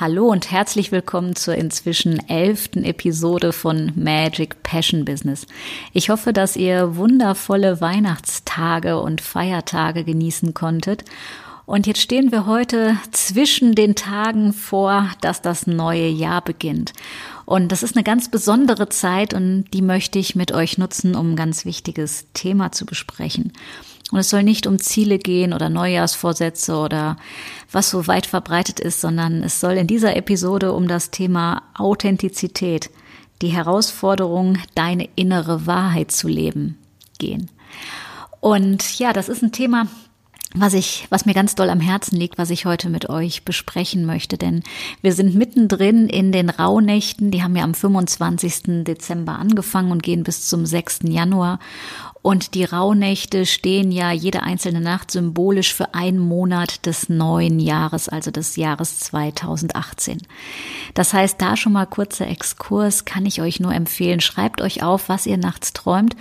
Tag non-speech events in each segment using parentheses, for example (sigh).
Hallo und herzlich willkommen zur inzwischen elften Episode von Magic Passion Business. Ich hoffe, dass ihr wundervolle Weihnachtstage und Feiertage genießen konntet. Und jetzt stehen wir heute zwischen den Tagen vor, dass das neue Jahr beginnt. Und das ist eine ganz besondere Zeit und die möchte ich mit euch nutzen, um ein ganz wichtiges Thema zu besprechen. Und es soll nicht um Ziele gehen oder Neujahrsvorsätze oder was so weit verbreitet ist, sondern es soll in dieser Episode um das Thema Authentizität, die Herausforderung, deine innere Wahrheit zu leben, gehen. Und ja, das ist ein Thema, was ich, was mir ganz doll am Herzen liegt, was ich heute mit euch besprechen möchte, denn wir sind mittendrin in den Rauhnächten, die haben ja am 25. Dezember angefangen und gehen bis zum 6. Januar. Und die Rauhnächte stehen ja jede einzelne Nacht symbolisch für einen Monat des neuen Jahres, also des Jahres 2018. Das heißt, da schon mal kurzer Exkurs kann ich euch nur empfehlen. Schreibt euch auf, was ihr nachts träumt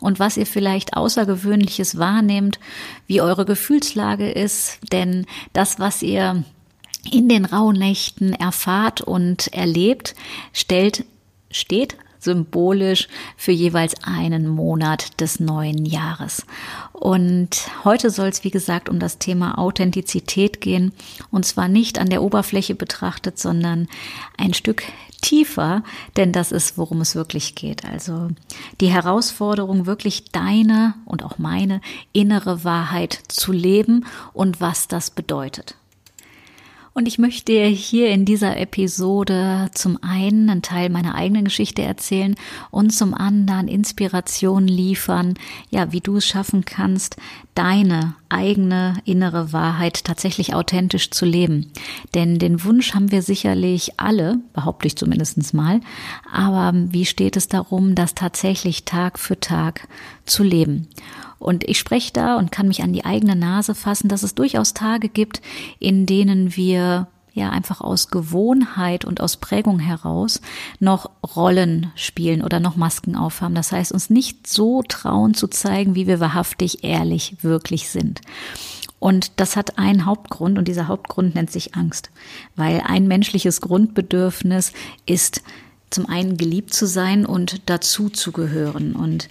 und was ihr vielleicht Außergewöhnliches wahrnehmt, wie eure Gefühlslage ist, denn das, was ihr in den Rauhnächten erfahrt und erlebt, stellt, steht symbolisch für jeweils einen Monat des neuen Jahres. Und heute soll es, wie gesagt, um das Thema Authentizität gehen. Und zwar nicht an der Oberfläche betrachtet, sondern ein Stück tiefer, denn das ist, worum es wirklich geht. Also die Herausforderung, wirklich deine und auch meine innere Wahrheit zu leben und was das bedeutet. Und ich möchte dir hier in dieser Episode zum einen einen Teil meiner eigenen Geschichte erzählen und zum anderen Inspiration liefern, ja, wie du es schaffen kannst, deine eigene innere Wahrheit tatsächlich authentisch zu leben. Denn den Wunsch haben wir sicherlich alle, behaupte ich zumindest mal. Aber wie steht es darum, das tatsächlich Tag für Tag zu leben? Und ich spreche da und kann mich an die eigene Nase fassen, dass es durchaus Tage gibt, in denen wir ja einfach aus Gewohnheit und aus Prägung heraus noch Rollen spielen oder noch Masken aufhaben. Das heißt, uns nicht so trauen zu zeigen, wie wir wahrhaftig ehrlich wirklich sind. Und das hat einen Hauptgrund und dieser Hauptgrund nennt sich Angst, weil ein menschliches Grundbedürfnis ist zum einen geliebt zu sein und dazu zu gehören und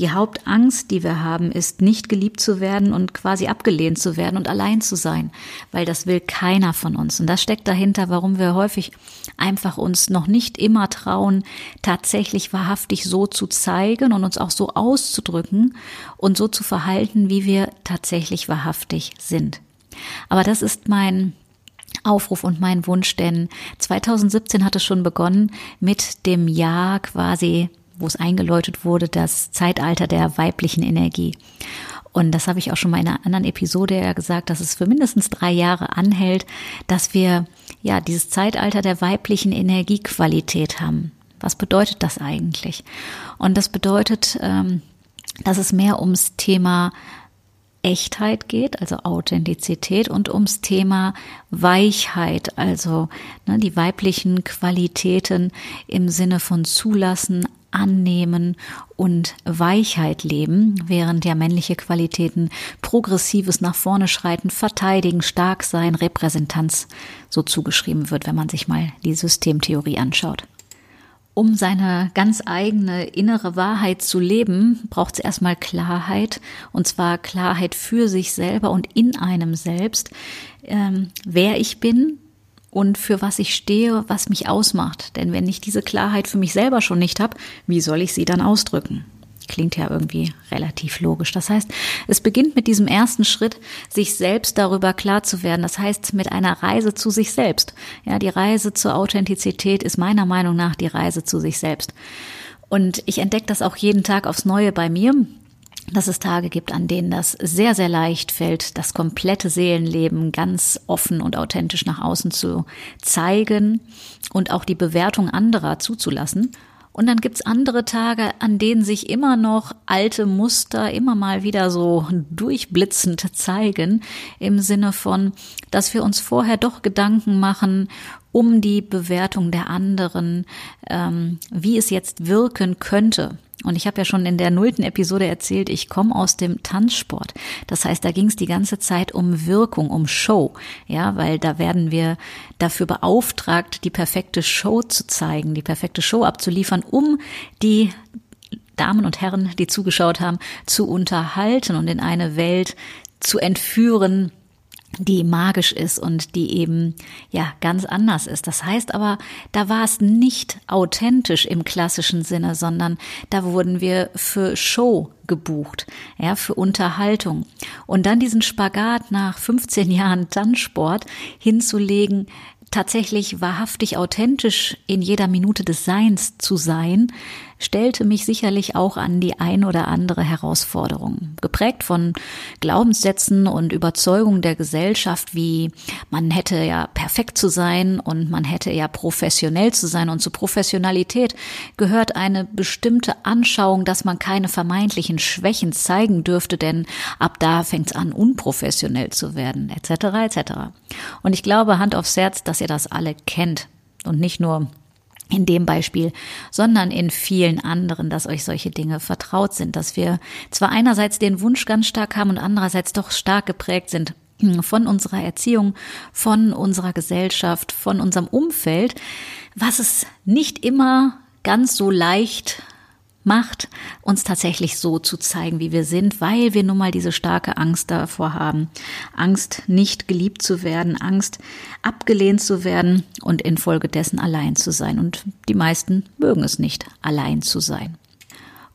die Hauptangst, die wir haben, ist nicht geliebt zu werden und quasi abgelehnt zu werden und allein zu sein, weil das will keiner von uns. Und das steckt dahinter, warum wir häufig einfach uns noch nicht immer trauen, tatsächlich wahrhaftig so zu zeigen und uns auch so auszudrücken und so zu verhalten, wie wir tatsächlich wahrhaftig sind. Aber das ist mein Aufruf und mein Wunsch, denn 2017 hat es schon begonnen mit dem Jahr quasi wo es eingeläutet wurde, das Zeitalter der weiblichen Energie. Und das habe ich auch schon mal in einer anderen Episode ja gesagt, dass es für mindestens drei Jahre anhält, dass wir ja dieses Zeitalter der weiblichen Energiequalität haben. Was bedeutet das eigentlich? Und das bedeutet, ähm, dass es mehr ums Thema Echtheit geht, also Authentizität und ums Thema Weichheit, also ne, die weiblichen Qualitäten im Sinne von zulassen, annehmen und Weichheit leben, während ja männliche Qualitäten progressives nach vorne schreiten, verteidigen, stark sein, Repräsentanz so zugeschrieben wird, wenn man sich mal die Systemtheorie anschaut. Um seine ganz eigene innere Wahrheit zu leben, braucht es erstmal Klarheit, und zwar Klarheit für sich selber und in einem selbst, ähm, wer ich bin, und für was ich stehe, was mich ausmacht. Denn wenn ich diese Klarheit für mich selber schon nicht habe, wie soll ich sie dann ausdrücken? Klingt ja irgendwie relativ logisch. Das heißt, es beginnt mit diesem ersten Schritt, sich selbst darüber klar zu werden. Das heißt, mit einer Reise zu sich selbst. Ja, die Reise zur Authentizität ist meiner Meinung nach die Reise zu sich selbst. Und ich entdecke das auch jeden Tag aufs Neue bei mir dass es Tage gibt, an denen das sehr, sehr leicht fällt, das komplette Seelenleben ganz offen und authentisch nach außen zu zeigen und auch die Bewertung anderer zuzulassen. Und dann gibt's andere Tage, an denen sich immer noch alte Muster immer mal wieder so durchblitzend zeigen, im Sinne von, dass wir uns vorher doch Gedanken machen um die Bewertung der anderen, ähm, wie es jetzt wirken könnte. Und ich habe ja schon in der nullten Episode erzählt, ich komme aus dem Tanzsport. Das heißt, da ging es die ganze Zeit um Wirkung, um Show. Ja, weil da werden wir dafür beauftragt, die perfekte Show zu zeigen, die perfekte Show abzuliefern, um die Damen und Herren, die zugeschaut haben, zu unterhalten und in eine Welt zu entführen, die magisch ist und die eben ja ganz anders ist. Das heißt aber, da war es nicht authentisch im klassischen Sinne, sondern da wurden wir für Show gebucht, ja, für Unterhaltung. Und dann diesen Spagat nach 15 (laughs) Jahren Tanzsport hinzulegen, tatsächlich wahrhaftig authentisch in jeder Minute des Seins zu sein, stellte mich sicherlich auch an die ein oder andere Herausforderung. Geprägt von Glaubenssätzen und Überzeugungen der Gesellschaft, wie man hätte ja perfekt zu sein und man hätte ja professionell zu sein. Und zu Professionalität gehört eine bestimmte Anschauung, dass man keine vermeintlichen Schwächen zeigen dürfte, denn ab da fängt es an, unprofessionell zu werden, etc. etc. Und ich glaube, Hand aufs Herz, dass ihr das alle kennt und nicht nur in dem Beispiel, sondern in vielen anderen, dass euch solche Dinge vertraut sind, dass wir zwar einerseits den Wunsch ganz stark haben und andererseits doch stark geprägt sind von unserer Erziehung, von unserer Gesellschaft, von unserem Umfeld, was es nicht immer ganz so leicht macht, uns tatsächlich so zu zeigen, wie wir sind, weil wir nun mal diese starke Angst davor haben. Angst, nicht geliebt zu werden, Angst, abgelehnt zu werden und infolgedessen allein zu sein. Und die meisten mögen es nicht, allein zu sein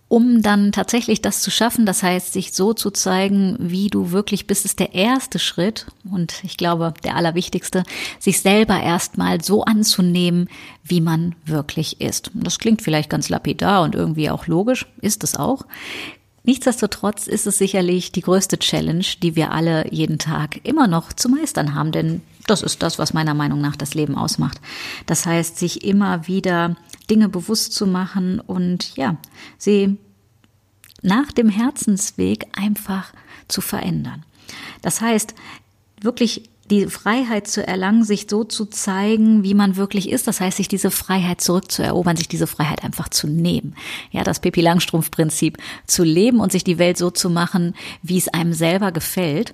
um dann tatsächlich das zu schaffen, das heißt, sich so zu zeigen, wie du wirklich bist, ist der erste Schritt und ich glaube, der allerwichtigste, sich selber erstmal so anzunehmen, wie man wirklich ist. Das klingt vielleicht ganz lapidar und irgendwie auch logisch, ist es auch. Nichtsdestotrotz ist es sicherlich die größte Challenge, die wir alle jeden Tag immer noch zu meistern haben, denn das ist das, was meiner Meinung nach das Leben ausmacht. Das heißt, sich immer wieder Dinge bewusst zu machen und ja, sie nach dem Herzensweg einfach zu verändern. Das heißt, wirklich die Freiheit zu erlangen, sich so zu zeigen, wie man wirklich ist. Das heißt, sich diese Freiheit zurückzuerobern, sich diese Freiheit einfach zu nehmen. Ja, das Pippi Langstrumpf Prinzip zu leben und sich die Welt so zu machen, wie es einem selber gefällt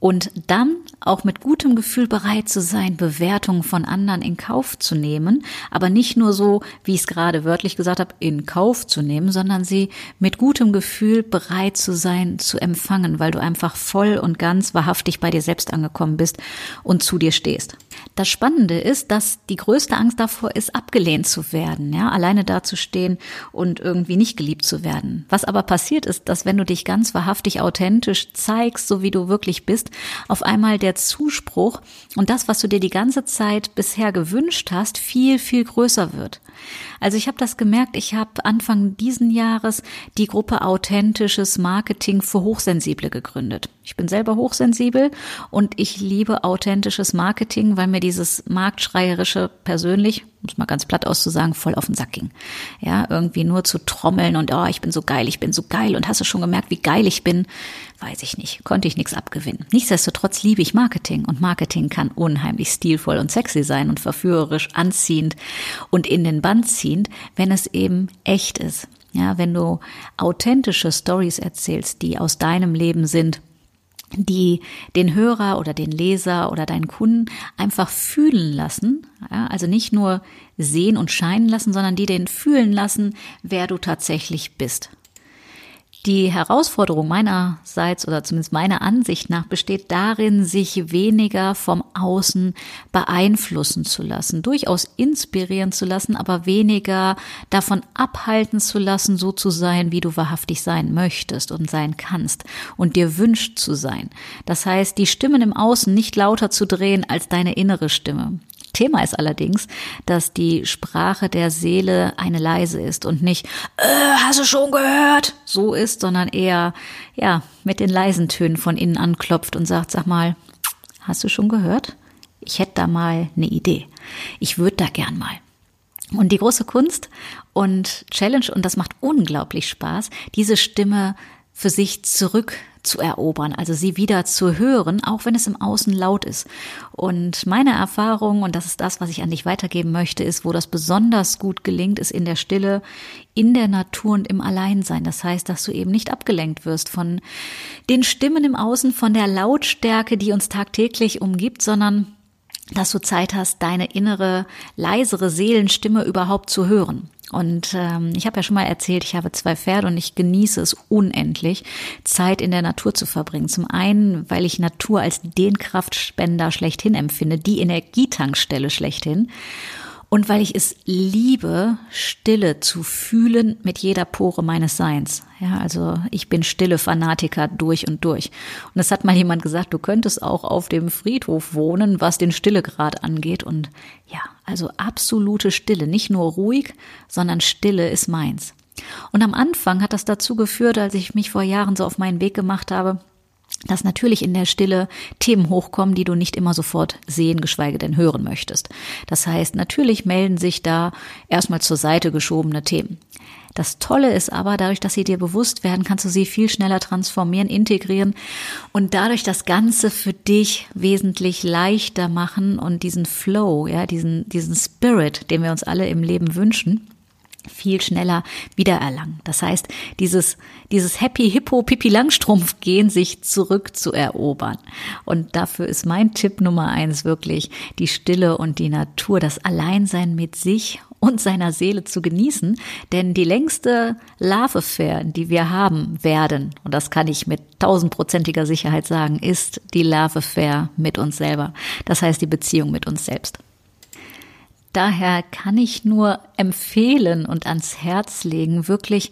und dann auch mit gutem Gefühl bereit zu sein, Bewertungen von anderen in Kauf zu nehmen, aber nicht nur so, wie ich es gerade wörtlich gesagt habe, in Kauf zu nehmen, sondern sie mit gutem Gefühl bereit zu sein, zu empfangen, weil du einfach voll und ganz wahrhaftig bei dir selbst angekommen bist und zu dir stehst. Das Spannende ist, dass die größte Angst davor ist, abgelehnt zu werden, ja, alleine dazustehen und irgendwie nicht geliebt zu werden. Was aber passiert ist, dass wenn du dich ganz wahrhaftig authentisch zeigst, so wie du wirklich bist, auf einmal der Zuspruch und das, was du dir die ganze Zeit bisher gewünscht hast, viel, viel größer wird. Also ich habe das gemerkt, ich habe Anfang diesen Jahres die Gruppe Authentisches Marketing für Hochsensible gegründet. Ich bin selber hochsensibel und ich liebe authentisches Marketing, weil mir dieses marktschreierische persönlich, um es mal ganz platt auszusagen, voll auf den Sack ging. Ja, irgendwie nur zu trommeln und oh, ich bin so geil, ich bin so geil und hast du schon gemerkt, wie geil ich bin? Weiß ich nicht, konnte ich nichts abgewinnen. Nichtsdestotrotz liebe ich Marketing und Marketing kann unheimlich stilvoll und sexy sein und verführerisch anziehend und in den Band ziehend, wenn es eben echt ist. Ja, wenn du authentische Stories erzählst, die aus deinem Leben sind, die den Hörer oder den Leser oder deinen Kunden einfach fühlen lassen, ja, also nicht nur sehen und scheinen lassen, sondern die den fühlen lassen, wer du tatsächlich bist. Die Herausforderung meinerseits oder zumindest meiner Ansicht nach besteht darin, sich weniger vom Außen beeinflussen zu lassen, durchaus inspirieren zu lassen, aber weniger davon abhalten zu lassen, so zu sein, wie du wahrhaftig sein möchtest und sein kannst und dir wünscht zu sein. Das heißt, die Stimmen im Außen nicht lauter zu drehen als deine innere Stimme Thema ist allerdings, dass die Sprache der Seele eine leise ist und nicht, äh, hast du schon gehört, so ist, sondern eher, ja, mit den leisen Tönen von innen anklopft und sagt, sag mal, hast du schon gehört? Ich hätte da mal eine Idee. Ich würde da gern mal. Und die große Kunst und Challenge, und das macht unglaublich Spaß, diese Stimme für sich zurück zu erobern, also sie wieder zu hören, auch wenn es im Außen laut ist. Und meine Erfahrung, und das ist das, was ich an dich weitergeben möchte, ist, wo das besonders gut gelingt, ist in der Stille, in der Natur und im Alleinsein. Das heißt, dass du eben nicht abgelenkt wirst von den Stimmen im Außen, von der Lautstärke, die uns tagtäglich umgibt, sondern dass du Zeit hast, deine innere, leisere Seelenstimme überhaupt zu hören. Und ähm, ich habe ja schon mal erzählt, ich habe zwei Pferde und ich genieße es unendlich, Zeit in der Natur zu verbringen. Zum einen, weil ich Natur als den Kraftspender schlechthin empfinde, die Energietankstelle schlechthin und weil ich es liebe, Stille zu fühlen mit jeder Pore meines Seins. Ja, also ich bin stille Fanatiker durch und durch. Und es hat mal jemand gesagt, du könntest auch auf dem Friedhof wohnen, was den Stillegrad angeht. Und ja, also absolute Stille, nicht nur ruhig, sondern Stille ist meins. Und am Anfang hat das dazu geführt, als ich mich vor Jahren so auf meinen Weg gemacht habe, dass natürlich in der Stille Themen hochkommen, die du nicht immer sofort sehen, geschweige denn hören möchtest. Das heißt, natürlich melden sich da erstmal zur Seite geschobene Themen. Das Tolle ist aber, dadurch, dass sie dir bewusst werden, kannst du sie viel schneller transformieren, integrieren und dadurch das Ganze für dich wesentlich leichter machen und diesen Flow, ja, diesen, diesen Spirit, den wir uns alle im Leben wünschen, viel schneller wiedererlangen. Das heißt, dieses, dieses Happy Hippo Pipi Langstrumpf gehen sich zurück zu erobern. Und dafür ist mein Tipp Nummer eins wirklich die Stille und die Natur, das Alleinsein mit sich und seiner Seele zu genießen. Denn die längste Love-Affair, die wir haben werden, und das kann ich mit tausendprozentiger Sicherheit sagen, ist die Love-Affair mit uns selber. Das heißt die Beziehung mit uns selbst. Daher kann ich nur empfehlen und ans Herz legen, wirklich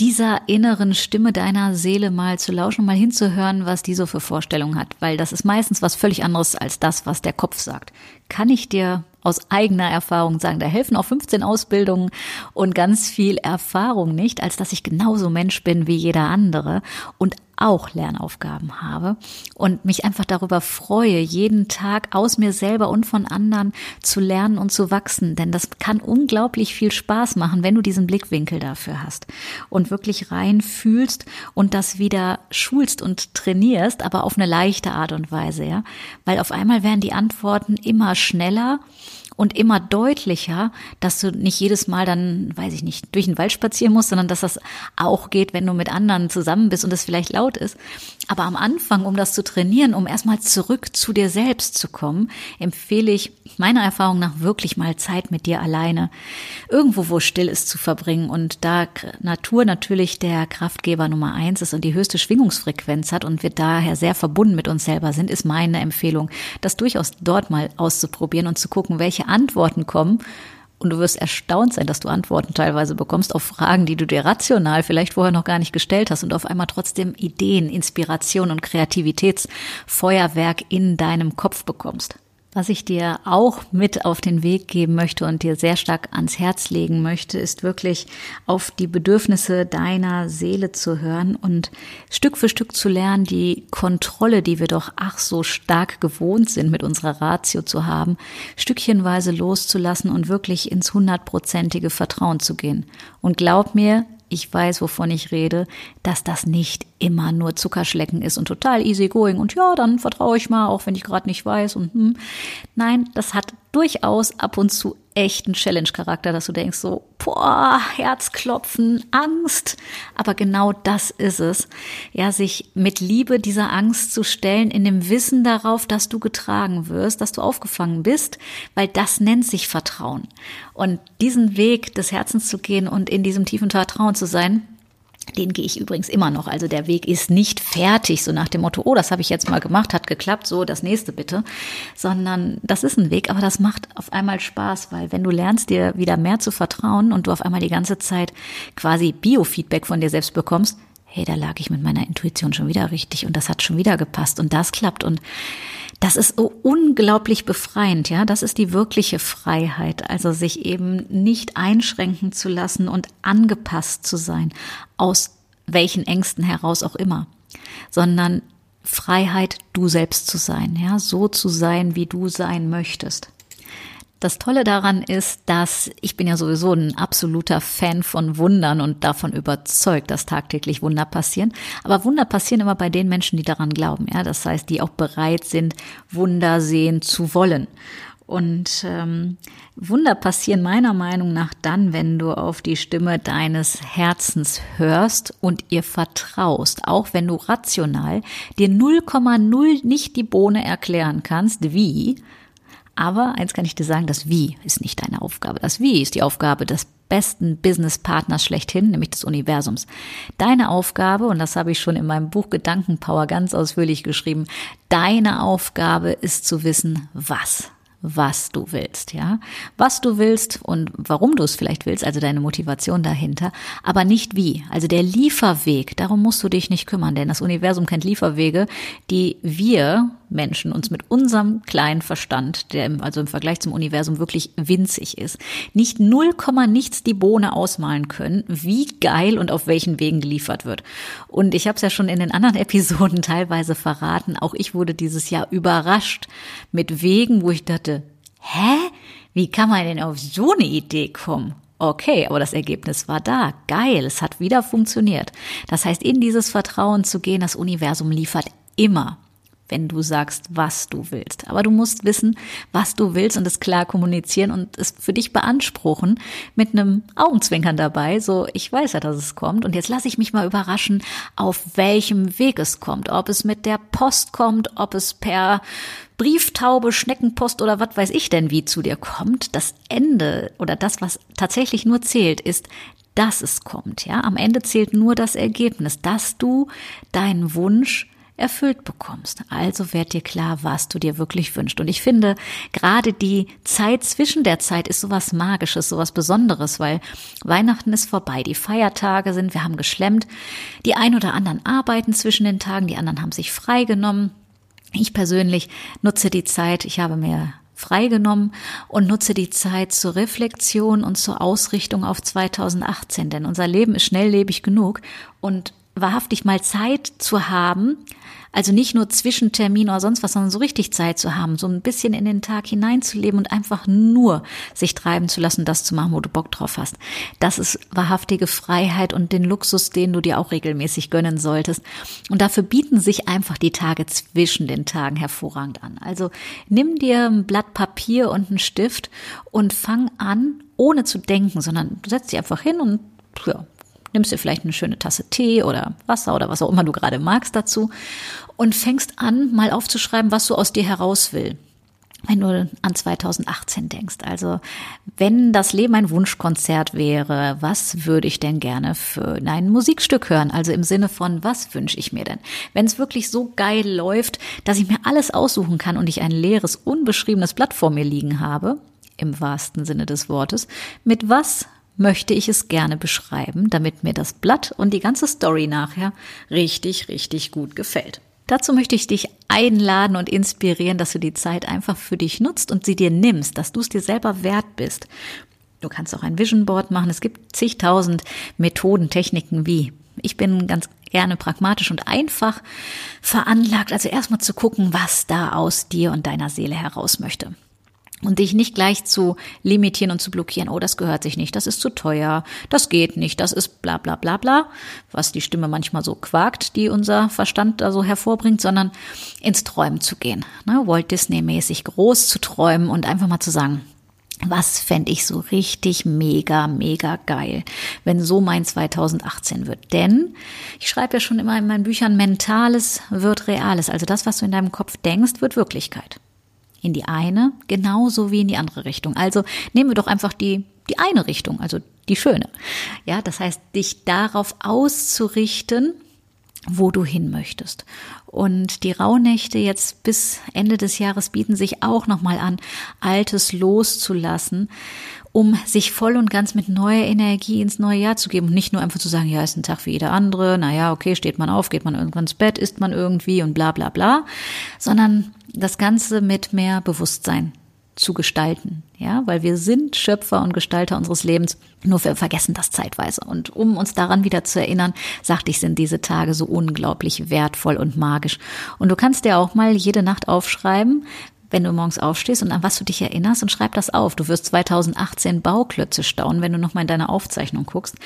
dieser inneren Stimme deiner Seele mal zu lauschen, mal hinzuhören, was die so für Vorstellungen hat, weil das ist meistens was völlig anderes als das, was der Kopf sagt. Kann ich dir aus eigener Erfahrung sagen, da helfen auch 15 Ausbildungen und ganz viel Erfahrung nicht, als dass ich genauso Mensch bin wie jeder andere und auch Lernaufgaben habe und mich einfach darüber freue, jeden Tag aus mir selber und von anderen zu lernen und zu wachsen. Denn das kann unglaublich viel Spaß machen, wenn du diesen Blickwinkel dafür hast und wirklich rein fühlst und das wieder schulst und trainierst, aber auf eine leichte Art und Weise, ja. Weil auf einmal werden die Antworten immer schneller und immer deutlicher, dass du nicht jedes Mal dann, weiß ich nicht, durch den Wald spazieren musst, sondern dass das auch geht, wenn du mit anderen zusammen bist und es vielleicht laut ist. Aber am Anfang, um das zu trainieren, um erstmal zurück zu dir selbst zu kommen, empfehle ich meiner Erfahrung nach wirklich mal Zeit mit dir alleine, irgendwo, wo still ist, zu verbringen. Und da Natur natürlich der Kraftgeber Nummer eins ist und die höchste Schwingungsfrequenz hat und wir daher sehr verbunden mit uns selber sind, ist meine Empfehlung, das durchaus dort mal auszuprobieren und zu gucken, welche Antworten kommen. Und du wirst erstaunt sein, dass du Antworten teilweise bekommst auf Fragen, die du dir rational vielleicht vorher noch gar nicht gestellt hast und auf einmal trotzdem Ideen, Inspiration und Kreativitätsfeuerwerk in deinem Kopf bekommst. Was ich dir auch mit auf den Weg geben möchte und dir sehr stark ans Herz legen möchte, ist wirklich auf die Bedürfnisse deiner Seele zu hören und Stück für Stück zu lernen, die Kontrolle, die wir doch ach so stark gewohnt sind, mit unserer Ratio zu haben, stückchenweise loszulassen und wirklich ins hundertprozentige Vertrauen zu gehen. Und glaub mir, ich weiß, wovon ich rede, dass das nicht immer nur Zuckerschlecken ist und total easy going und ja, dann vertraue ich mal, auch wenn ich gerade nicht weiß und hm. Nein, das hat durchaus ab und zu echten Challenge-Charakter, dass du denkst so, boah, Herzklopfen, Angst. Aber genau das ist es. Ja, sich mit Liebe dieser Angst zu stellen, in dem Wissen darauf, dass du getragen wirst, dass du aufgefangen bist, weil das nennt sich Vertrauen. Und diesen Weg des Herzens zu gehen und in diesem tiefen Vertrauen zu sein, den gehe ich übrigens immer noch. Also der Weg ist nicht fertig, so nach dem Motto, oh, das habe ich jetzt mal gemacht, hat geklappt, so das nächste bitte. Sondern das ist ein Weg, aber das macht auf einmal Spaß, weil wenn du lernst, dir wieder mehr zu vertrauen und du auf einmal die ganze Zeit quasi Biofeedback von dir selbst bekommst, hey, da lag ich mit meiner Intuition schon wieder richtig und das hat schon wieder gepasst und das klappt und das ist so unglaublich befreiend, ja. Das ist die wirkliche Freiheit. Also sich eben nicht einschränken zu lassen und angepasst zu sein, aus welchen Ängsten heraus auch immer, sondern Freiheit, du selbst zu sein, ja, so zu sein, wie du sein möchtest. Das Tolle daran ist, dass ich bin ja sowieso ein absoluter Fan von Wundern und davon überzeugt, dass tagtäglich Wunder passieren. Aber Wunder passieren immer bei den Menschen, die daran glauben. Ja, das heißt, die auch bereit sind, Wunder sehen zu wollen. Und ähm, Wunder passieren meiner Meinung nach dann, wenn du auf die Stimme deines Herzens hörst und ihr vertraust, auch wenn du rational dir 0,0 nicht die Bohne erklären kannst, wie, aber eins kann ich dir sagen, das Wie ist nicht deine Aufgabe. Das Wie ist die Aufgabe des besten Businesspartners schlechthin, nämlich des Universums. Deine Aufgabe, und das habe ich schon in meinem Buch Gedankenpower ganz ausführlich geschrieben, deine Aufgabe ist zu wissen, was was du willst, ja. Was du willst und warum du es vielleicht willst, also deine Motivation dahinter, aber nicht wie. Also der Lieferweg, darum musst du dich nicht kümmern, denn das Universum kennt Lieferwege, die wir Menschen uns mit unserem kleinen Verstand, der also im Vergleich zum Universum wirklich winzig ist, nicht null Komma nichts die Bohne ausmalen können, wie geil und auf welchen Wegen geliefert wird. Und ich habe es ja schon in den anderen (laughs) Episoden teilweise verraten, auch ich wurde dieses Jahr überrascht mit Wegen, wo ich dachte, hä? Wie kann man denn auf so eine Idee kommen? Okay, aber das Ergebnis war da. Geil, es hat wieder funktioniert. Das heißt, in dieses Vertrauen zu gehen, das Universum liefert immer wenn du sagst, was du willst. Aber du musst wissen, was du willst und es klar kommunizieren und es für dich beanspruchen mit einem Augenzwinkern dabei. So, ich weiß ja, dass es kommt und jetzt lasse ich mich mal überraschen, auf welchem Weg es kommt. Ob es mit der Post kommt, ob es per Brieftaube, Schneckenpost oder was weiß ich denn wie zu dir kommt. Das Ende oder das, was tatsächlich nur zählt, ist, dass es kommt. Ja, am Ende zählt nur das Ergebnis, dass du deinen Wunsch erfüllt bekommst. Also werd dir klar, was du dir wirklich wünschst. Und ich finde, gerade die Zeit zwischen der Zeit ist sowas Magisches, sowas Besonderes, weil Weihnachten ist vorbei, die Feiertage sind, wir haben geschlemmt, die ein oder anderen arbeiten zwischen den Tagen, die anderen haben sich freigenommen. Ich persönlich nutze die Zeit, ich habe mir freigenommen und nutze die Zeit zur Reflexion und zur Ausrichtung auf 2018, denn unser Leben ist schnelllebig genug und wahrhaftig mal Zeit zu haben, also nicht nur Zwischentermin oder sonst was, sondern so richtig Zeit zu haben, so ein bisschen in den Tag hineinzuleben und einfach nur sich treiben zu lassen, das zu machen, wo du Bock drauf hast. Das ist wahrhaftige Freiheit und den Luxus, den du dir auch regelmäßig gönnen solltest. Und dafür bieten sich einfach die Tage zwischen den Tagen hervorragend an. Also nimm dir ein Blatt Papier und einen Stift und fang an, ohne zu denken, sondern du setzt dich einfach hin und ja, nimmst dir vielleicht eine schöne Tasse Tee oder Wasser oder was auch immer du gerade magst dazu und fängst an, mal aufzuschreiben, was du aus dir heraus will. Wenn du an 2018 denkst, also wenn das Leben ein Wunschkonzert wäre, was würde ich denn gerne für ein Musikstück hören? Also im Sinne von, was wünsche ich mir denn? Wenn es wirklich so geil läuft, dass ich mir alles aussuchen kann und ich ein leeres, unbeschriebenes Blatt vor mir liegen habe, im wahrsten Sinne des Wortes, mit was möchte ich es gerne beschreiben, damit mir das Blatt und die ganze Story nachher richtig, richtig gut gefällt. Dazu möchte ich dich einladen und inspirieren, dass du die Zeit einfach für dich nutzt und sie dir nimmst, dass du es dir selber wert bist. Du kannst auch ein Vision Board machen. Es gibt zigtausend Methoden, Techniken wie. Ich bin ganz gerne pragmatisch und einfach veranlagt, also erstmal zu gucken, was da aus dir und deiner Seele heraus möchte und dich nicht gleich zu limitieren und zu blockieren, oh, das gehört sich nicht, das ist zu teuer, das geht nicht, das ist bla bla bla bla, was die Stimme manchmal so quakt, die unser Verstand da so hervorbringt, sondern ins Träumen zu gehen. Ne? Walt Disney-mäßig groß zu träumen und einfach mal zu sagen, was fände ich so richtig mega, mega geil, wenn so mein 2018 wird? Denn ich schreibe ja schon immer in meinen Büchern, Mentales wird Reales. Also das, was du in deinem Kopf denkst, wird Wirklichkeit in die eine genauso wie in die andere Richtung. Also nehmen wir doch einfach die, die eine Richtung, also die schöne. Ja, das heißt, dich darauf auszurichten, wo du hin möchtest. Und die Rauhnächte jetzt bis Ende des Jahres bieten sich auch nochmal an, Altes loszulassen, um sich voll und ganz mit neuer Energie ins neue Jahr zu geben und nicht nur einfach zu sagen, ja, ist ein Tag wie jeder andere, naja, okay, steht man auf, geht man irgendwann ins Bett, isst man irgendwie und bla bla bla, sondern das Ganze mit mehr Bewusstsein zu gestalten, ja, weil wir sind Schöpfer und Gestalter unseres Lebens, nur wir vergessen das zeitweise. Und um uns daran wieder zu erinnern, sagte ich, sind diese Tage so unglaublich wertvoll und magisch. Und du kannst dir auch mal jede Nacht aufschreiben, wenn du morgens aufstehst und an was du dich erinnerst und schreib das auf. Du wirst 2018 Bauklötze staunen, wenn du nochmal in deine Aufzeichnung guckst,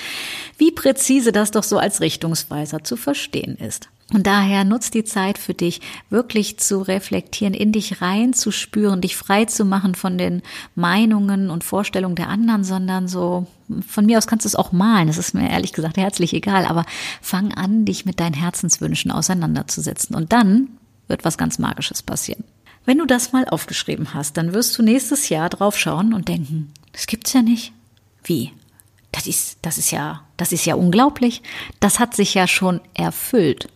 wie präzise das doch so als Richtungsweiser zu verstehen ist. Und daher nutzt die Zeit für dich, wirklich zu reflektieren, in dich reinzuspüren, dich frei zu machen von den Meinungen und Vorstellungen der anderen, sondern so, von mir aus kannst du es auch malen. Das ist mir ehrlich gesagt herzlich egal, aber fang an, dich mit deinen Herzenswünschen auseinanderzusetzen. Und dann wird was ganz Magisches passieren. Wenn du das mal aufgeschrieben hast, dann wirst du nächstes Jahr drauf schauen und denken, das gibt's ja nicht. Wie? Das ist, das ist ja, das ist ja unglaublich. Das hat sich ja schon erfüllt.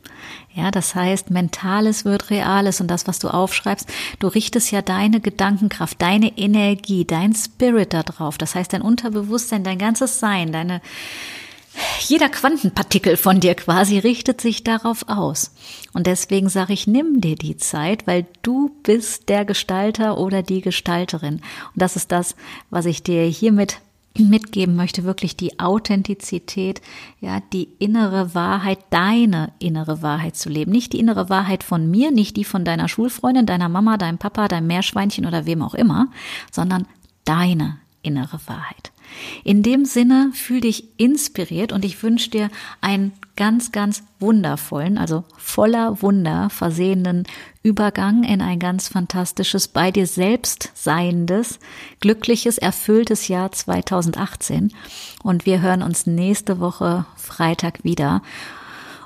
Ja, das heißt, Mentales wird Reales und das, was du aufschreibst, du richtest ja deine Gedankenkraft, deine Energie, dein Spirit da drauf. Das heißt, dein Unterbewusstsein, dein ganzes Sein, deine, jeder Quantenpartikel von dir quasi richtet sich darauf aus. Und deswegen sage ich, nimm dir die Zeit, weil du bist der Gestalter oder die Gestalterin. Und das ist das, was ich dir hiermit mitgeben möchte, wirklich die Authentizität, ja, die innere Wahrheit, deine innere Wahrheit zu leben. Nicht die innere Wahrheit von mir, nicht die von deiner Schulfreundin, deiner Mama, deinem Papa, deinem Meerschweinchen oder wem auch immer, sondern deine innere Wahrheit. In dem Sinne fühl dich inspiriert und ich wünsche dir einen ganz, ganz wundervollen, also voller Wunder versehenen Übergang in ein ganz fantastisches, bei dir selbst seiendes, glückliches, erfülltes Jahr 2018. Und wir hören uns nächste Woche Freitag wieder.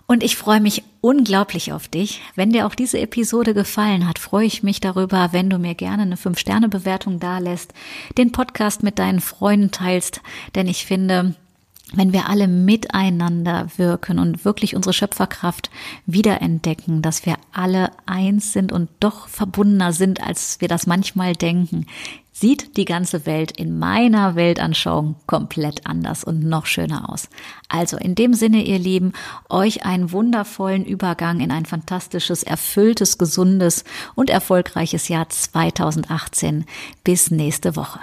Und ich freue mich unglaublich auf dich. Wenn dir auch diese Episode gefallen hat, freue ich mich darüber, wenn du mir gerne eine 5-Sterne-Bewertung dalässt, den Podcast mit deinen Freunden teilst, denn ich finde, wenn wir alle miteinander wirken und wirklich unsere Schöpferkraft wiederentdecken, dass wir alle eins sind und doch verbundener sind, als wir das manchmal denken, sieht die ganze Welt in meiner Weltanschauung komplett anders und noch schöner aus. Also in dem Sinne, ihr Lieben, euch einen wundervollen Übergang in ein fantastisches, erfülltes, gesundes und erfolgreiches Jahr 2018. Bis nächste Woche.